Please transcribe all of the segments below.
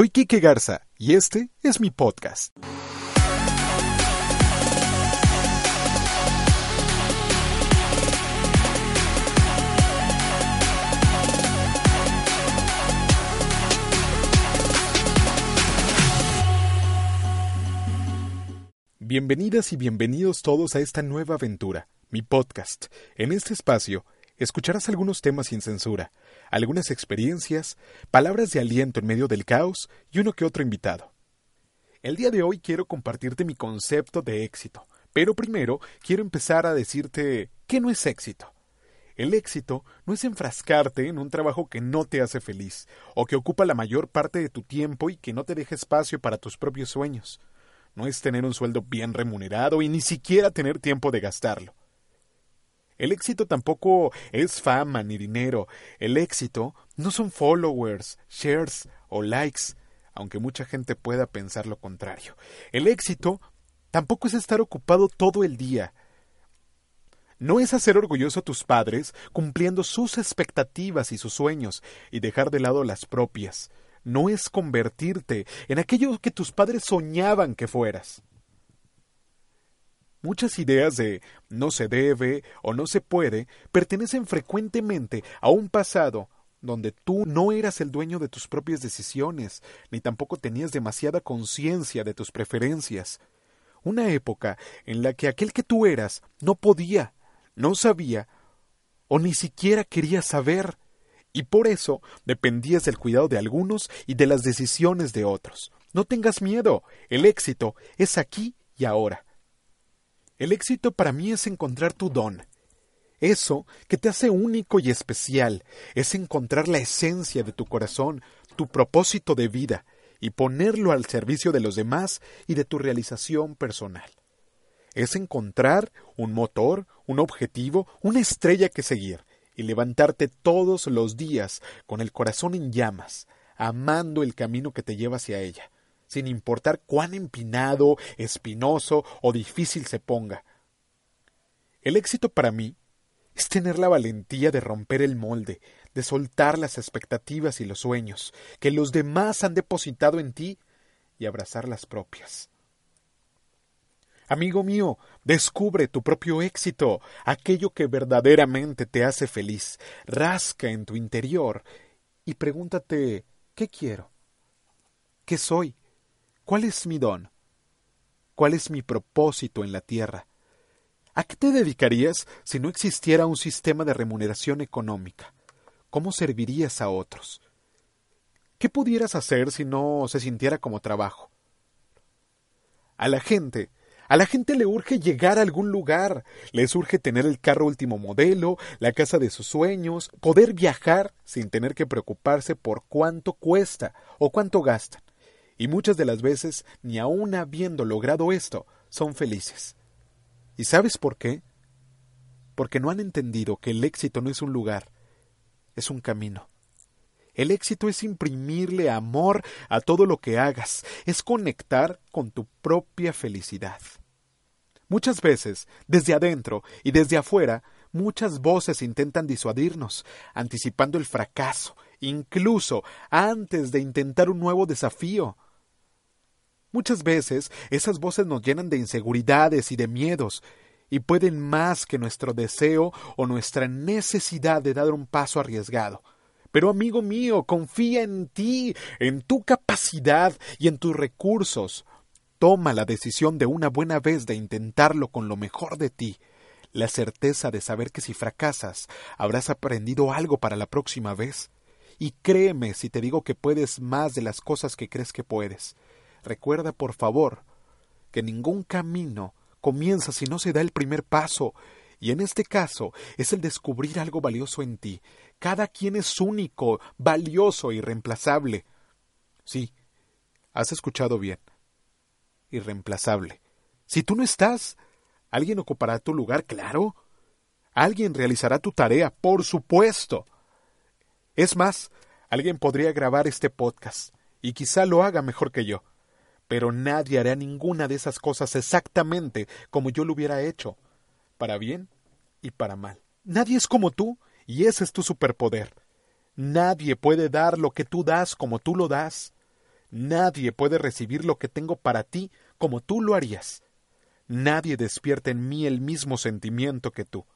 Soy Quique Garza y este es mi podcast. Bienvenidas y bienvenidos todos a esta nueva aventura, mi podcast. En este espacio escucharás algunos temas sin censura, algunas experiencias, palabras de aliento en medio del caos y uno que otro invitado. El día de hoy quiero compartirte mi concepto de éxito, pero primero quiero empezar a decirte qué no es éxito. El éxito no es enfrascarte en un trabajo que no te hace feliz, o que ocupa la mayor parte de tu tiempo y que no te deja espacio para tus propios sueños. No es tener un sueldo bien remunerado y ni siquiera tener tiempo de gastarlo. El éxito tampoco es fama ni dinero. El éxito no son followers, shares o likes, aunque mucha gente pueda pensar lo contrario. El éxito tampoco es estar ocupado todo el día. No es hacer orgulloso a tus padres cumpliendo sus expectativas y sus sueños y dejar de lado las propias. No es convertirte en aquello que tus padres soñaban que fueras. Muchas ideas de no se debe o no se puede pertenecen frecuentemente a un pasado donde tú no eras el dueño de tus propias decisiones, ni tampoco tenías demasiada conciencia de tus preferencias. Una época en la que aquel que tú eras no podía, no sabía o ni siquiera quería saber, y por eso dependías del cuidado de algunos y de las decisiones de otros. No tengas miedo, el éxito es aquí y ahora. El éxito para mí es encontrar tu don. Eso que te hace único y especial es encontrar la esencia de tu corazón, tu propósito de vida, y ponerlo al servicio de los demás y de tu realización personal. Es encontrar un motor, un objetivo, una estrella que seguir, y levantarte todos los días con el corazón en llamas, amando el camino que te lleva hacia ella, sin importar cuán empinado, espinoso o difícil se ponga. El éxito para mí es tener la valentía de romper el molde, de soltar las expectativas y los sueños que los demás han depositado en ti y abrazar las propias. Amigo mío, descubre tu propio éxito, aquello que verdaderamente te hace feliz. Rasca en tu interior y pregúntate ¿qué quiero? ¿Qué soy? ¿Cuál es mi don? ¿Cuál es mi propósito en la tierra? ¿A qué te dedicarías si no existiera un sistema de remuneración económica? ¿Cómo servirías a otros? ¿Qué pudieras hacer si no se sintiera como trabajo? A la gente, a la gente le urge llegar a algún lugar, les urge tener el carro último modelo, la casa de sus sueños, poder viajar sin tener que preocuparse por cuánto cuesta o cuánto gastan y muchas de las veces, ni aun habiendo logrado esto, son felices. ¿Y sabes por qué? Porque no han entendido que el éxito no es un lugar, es un camino. El éxito es imprimirle amor a todo lo que hagas, es conectar con tu propia felicidad. Muchas veces, desde adentro y desde afuera, muchas voces intentan disuadirnos, anticipando el fracaso, incluso antes de intentar un nuevo desafío. Muchas veces esas voces nos llenan de inseguridades y de miedos, y pueden más que nuestro deseo o nuestra necesidad de dar un paso arriesgado. Pero amigo mío, confía en ti, en tu capacidad y en tus recursos. Toma la decisión de una buena vez de intentarlo con lo mejor de ti, la certeza de saber que si fracasas habrás aprendido algo para la próxima vez. Y créeme si te digo que puedes más de las cosas que crees que puedes. Recuerda, por favor, que ningún camino comienza si no se da el primer paso, y en este caso es el descubrir algo valioso en ti. Cada quien es único, valioso, irreemplazable. Sí, has escuchado bien. Irreemplazable. Si tú no estás, alguien ocupará tu lugar, claro. Alguien realizará tu tarea, por supuesto. Es más, alguien podría grabar este podcast, y quizá lo haga mejor que yo pero nadie hará ninguna de esas cosas exactamente como yo lo hubiera hecho, para bien y para mal. Nadie es como tú, y ese es tu superpoder. Nadie puede dar lo que tú das como tú lo das. Nadie puede recibir lo que tengo para ti como tú lo harías. Nadie despierta en mí el mismo sentimiento que tú.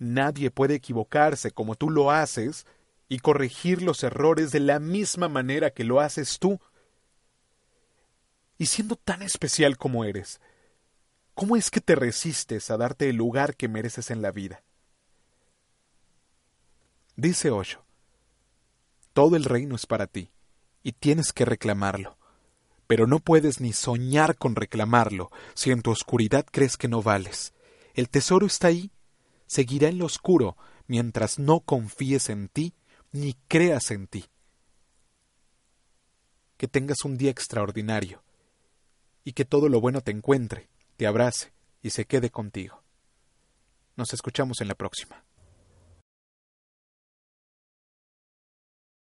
Nadie puede equivocarse como tú lo haces y corregir los errores de la misma manera que lo haces tú. Y siendo tan especial como eres, ¿cómo es que te resistes a darte el lugar que mereces en la vida? Dice Osho, todo el reino es para ti, y tienes que reclamarlo. Pero no puedes ni soñar con reclamarlo si en tu oscuridad crees que no vales. El tesoro está ahí, seguirá en lo oscuro mientras no confíes en ti ni creas en ti. Que tengas un día extraordinario y que todo lo bueno te encuentre, te abrace y se quede contigo. Nos escuchamos en la próxima.